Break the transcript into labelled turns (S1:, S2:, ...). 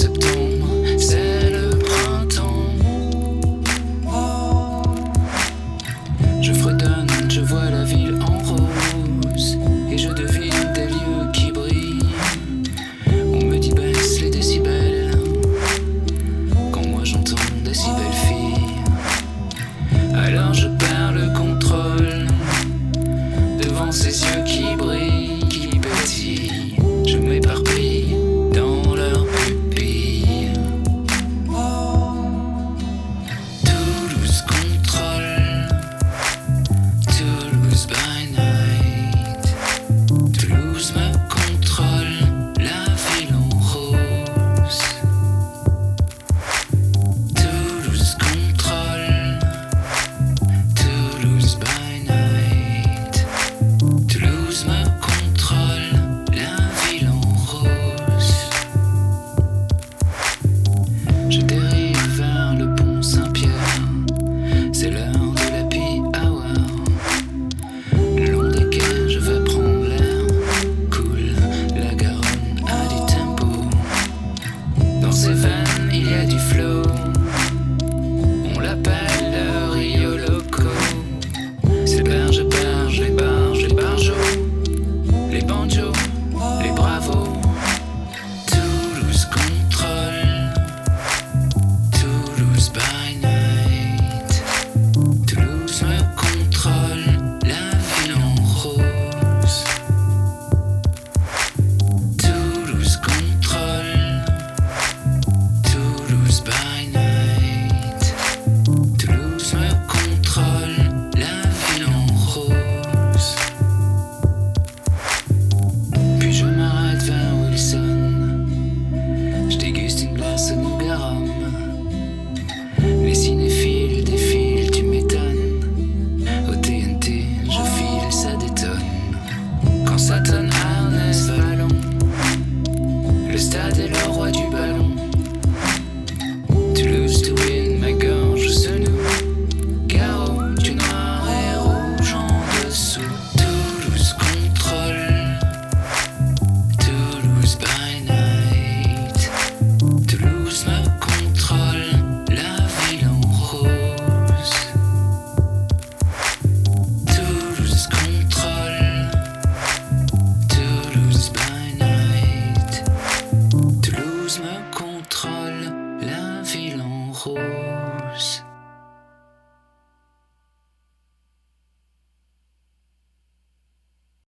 S1: C'est le printemps. Je fredonne, je vois la ville en rose. Et je devine des lieux qui brillent. On me dit baisse les décibels. Quand moi j'entends des si belles filles, alors je perds le contrôle. Devant ces yeux qui brillent, qui bâtissent. blue.